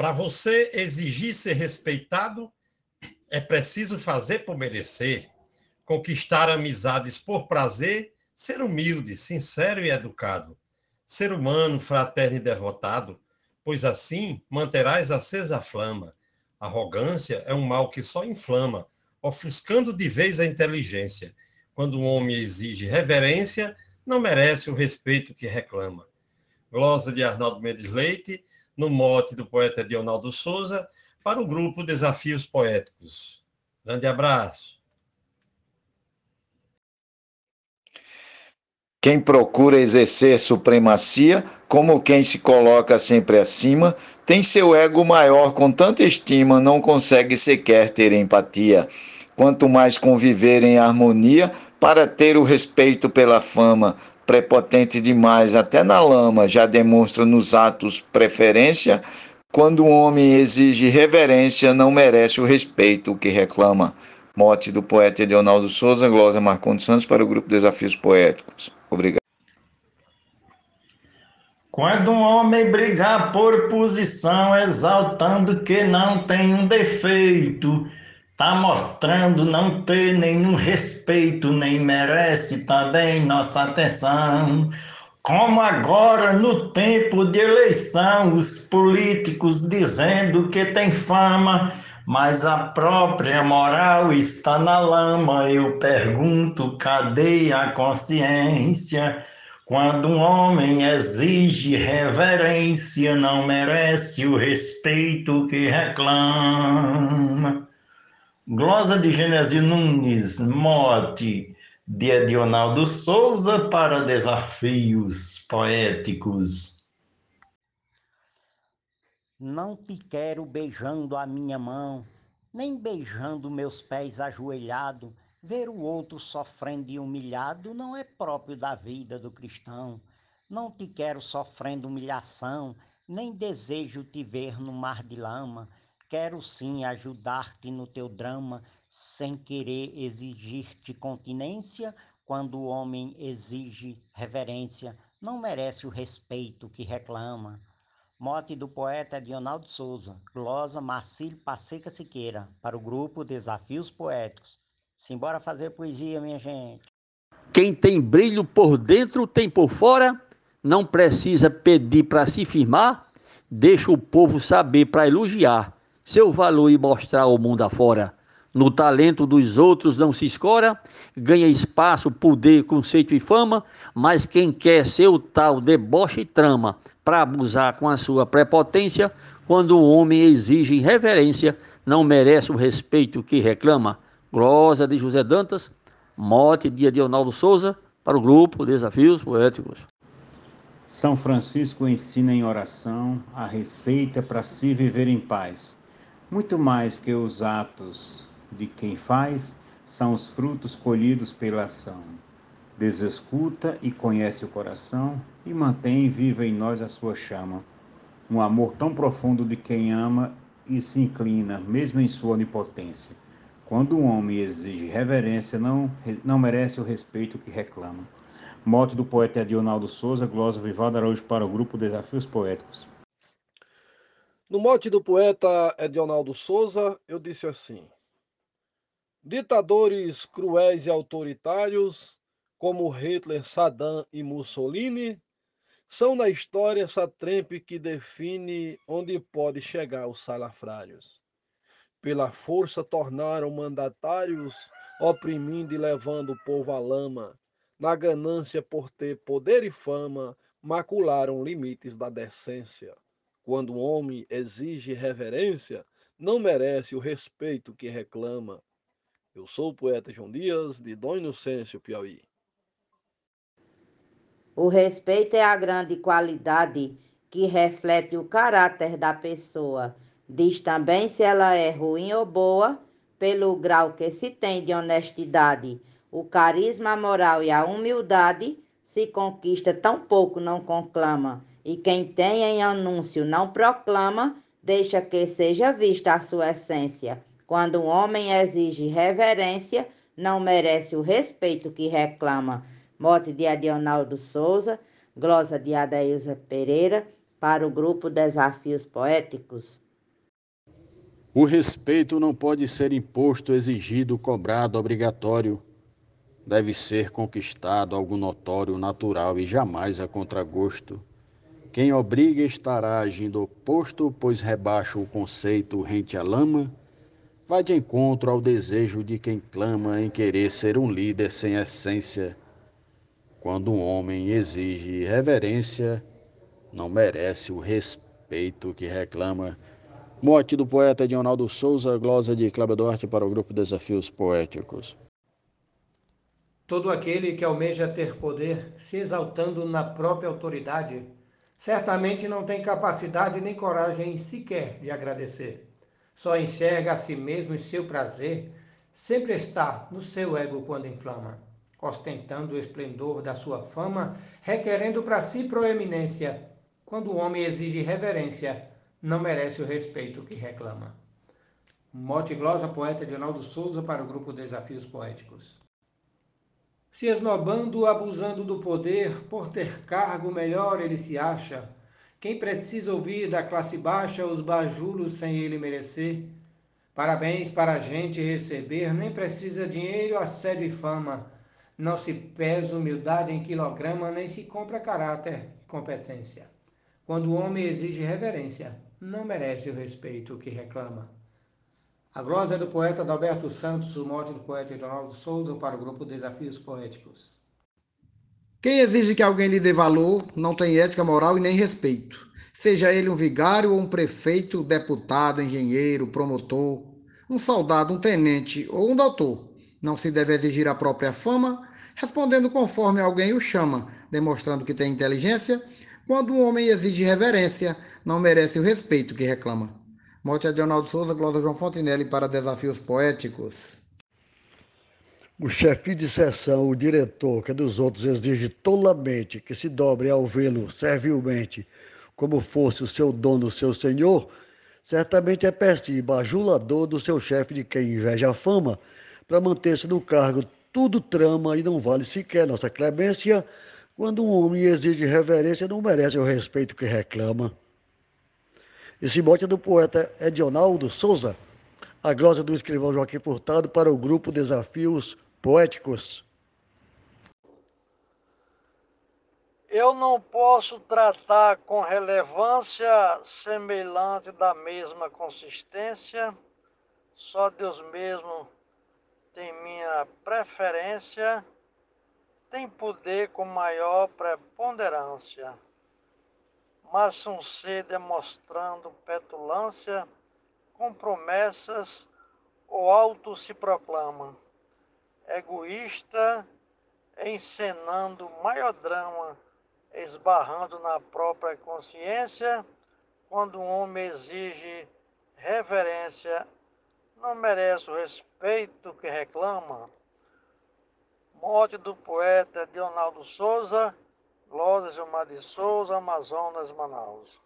Para você exigir ser respeitado, é preciso fazer por merecer, conquistar amizades por prazer, ser humilde, sincero e educado, ser humano, fraterno e devotado, pois assim manterás acesa a flama. Arrogância é um mal que só inflama, ofuscando de vez a inteligência. Quando um homem exige reverência, não merece o respeito que reclama. Glosa de Arnaldo Mendes Leite, no mote do poeta Dionaldo Souza, para o grupo Desafios Poéticos. Grande abraço. Quem procura exercer supremacia, como quem se coloca sempre acima, tem seu ego maior com tanta estima, não consegue sequer ter empatia. Quanto mais conviver em harmonia, para ter o respeito pela fama, prepotente demais, até na lama, já demonstra nos atos preferência. Quando um homem exige reverência, não merece o respeito que reclama. Mote do poeta Edionaldo Souza, Glosa Marcondes Santos, para o Grupo Desafios Poéticos. Obrigado. Quando um homem brigar por posição, exaltando que não tem um defeito, Tá mostrando não ter nenhum respeito, nem merece também nossa atenção. Como agora, no tempo de eleição, os políticos dizendo que tem fama, mas a própria moral está na lama. Eu pergunto, cadê a consciência? Quando um homem exige reverência, não merece o respeito que reclama. Glosa de Genésio Nunes, mote de Edionaldo Souza para desafios poéticos. Não te quero beijando a minha mão, nem beijando meus pés ajoelhado. Ver o outro sofrendo e humilhado não é próprio da vida do cristão. Não te quero sofrendo humilhação, nem desejo te ver no mar de lama Quero sim ajudar-te no teu drama, sem querer exigir-te continência. Quando o homem exige reverência, não merece o respeito que reclama. Mote do poeta Dionaldo Souza, glosa Marcílio Passeca Siqueira, para o grupo Desafios Poéticos. Simbora fazer poesia, minha gente. Quem tem brilho por dentro tem por fora, não precisa pedir para se firmar, deixa o povo saber para elogiar seu valor e mostrar ao mundo afora. No talento dos outros não se escora, ganha espaço, poder, conceito e fama, mas quem quer seu tal deboche e trama para abusar com a sua prepotência, quando o homem exige reverência, não merece o respeito que reclama. Glosa de José Dantas, mote de Dionaldo Souza, para o grupo Desafios Poéticos. São Francisco ensina em oração a receita para se viver em paz muito mais que os atos de quem faz, são os frutos colhidos pela ação. Deus escuta e conhece o coração e mantém viva em nós a sua chama. Um amor tão profundo de quem ama e se inclina, mesmo em sua onipotência. Quando um homem exige reverência, não, não merece o respeito que reclama. Mote do poeta Adionaldo Souza, glosa Vivaldo Araújo para o grupo Desafios Poéticos. No mote do poeta Edionaldo Souza, eu disse assim: Ditadores cruéis e autoritários, como Hitler, Saddam e Mussolini, são na história essa trempe que define onde pode chegar os salafrários. Pela força tornaram mandatários, oprimindo e levando o povo à lama. Na ganância por ter poder e fama, macularam limites da decência. Quando o homem exige reverência, não merece o respeito que reclama. Eu sou o poeta João Dias, de Dom Inocêncio, Piauí. O respeito é a grande qualidade que reflete o caráter da pessoa. Diz também se ela é ruim ou boa, pelo grau que se tem de honestidade. O carisma moral e a humildade se conquista tão pouco não conclama e quem tem em anúncio não proclama, deixa que seja vista a sua essência. Quando um homem exige reverência, não merece o respeito que reclama. Mote de Adionaldo Souza, glosa de Adailza Pereira, para o grupo Desafios Poéticos. O respeito não pode ser imposto, exigido, cobrado, obrigatório. Deve ser conquistado algo notório, natural e jamais a contragosto. Quem obriga estará agindo oposto, pois rebaixa o conceito rente à lama, vai de encontro ao desejo de quem clama em querer ser um líder sem essência. Quando um homem exige reverência, não merece o respeito que reclama. Morte do poeta Dionaldo Souza, glosa de Cláudio Duarte para o grupo Desafios Poéticos. Todo aquele que almeja ter poder, se exaltando na própria autoridade, certamente não tem capacidade nem coragem sequer de agradecer. Só enxerga a si mesmo e seu prazer, sempre está no seu ego quando inflama, ostentando o esplendor da sua fama, requerendo para si proeminência. Quando o homem exige reverência, não merece o respeito que reclama. Mote glosa poeta Edinaldo Souza para o grupo Desafios Poéticos. Se esnobando, abusando do poder, por ter cargo melhor ele se acha. Quem precisa ouvir da classe baixa os bajulos sem ele merecer? Parabéns para a gente receber, nem precisa dinheiro, assédio e fama. Não se pesa humildade em quilograma, nem se compra caráter e competência. Quando o homem exige reverência, não merece o respeito que reclama. A glosa é do poeta Adalberto Santos, o mote do poeta Edonaldo Souza para o grupo Desafios Poéticos. Quem exige que alguém lhe dê valor não tem ética moral e nem respeito. Seja ele um vigário ou um prefeito, deputado, engenheiro, promotor, um soldado, um tenente ou um doutor. Não se deve exigir a própria fama, respondendo conforme alguém o chama, demonstrando que tem inteligência. Quando um homem exige reverência, não merece o respeito que reclama. Morte a Leonardo Souza, Cláudio João Fontinelli para Desafios Poéticos. O chefe de sessão, o diretor, que dos outros exige tolamente que se dobre ao vê-lo servilmente, como fosse o seu dono, seu senhor, certamente é péssimo, bajulador do seu chefe de quem inveja a fama, para manter-se no cargo, tudo trama e não vale sequer nossa clemência, quando um homem exige reverência, não merece o respeito que reclama. Esse mote é do poeta Edionaldo Souza, a glosa do escrivão Joaquim Furtado para o grupo Desafios Poéticos. Eu não posso tratar com relevância semelhante da mesma consistência, só Deus mesmo tem minha preferência, tem poder com maior preponderância mas um ser demonstrando petulância, com promessas, o alto se proclama, egoísta, encenando maior drama, esbarrando na própria consciência, quando um homem exige reverência, não merece o respeito que reclama. Morte do poeta Leonardo Souza, Lourdes Gilmar de Souza, Amazonas, Manaus.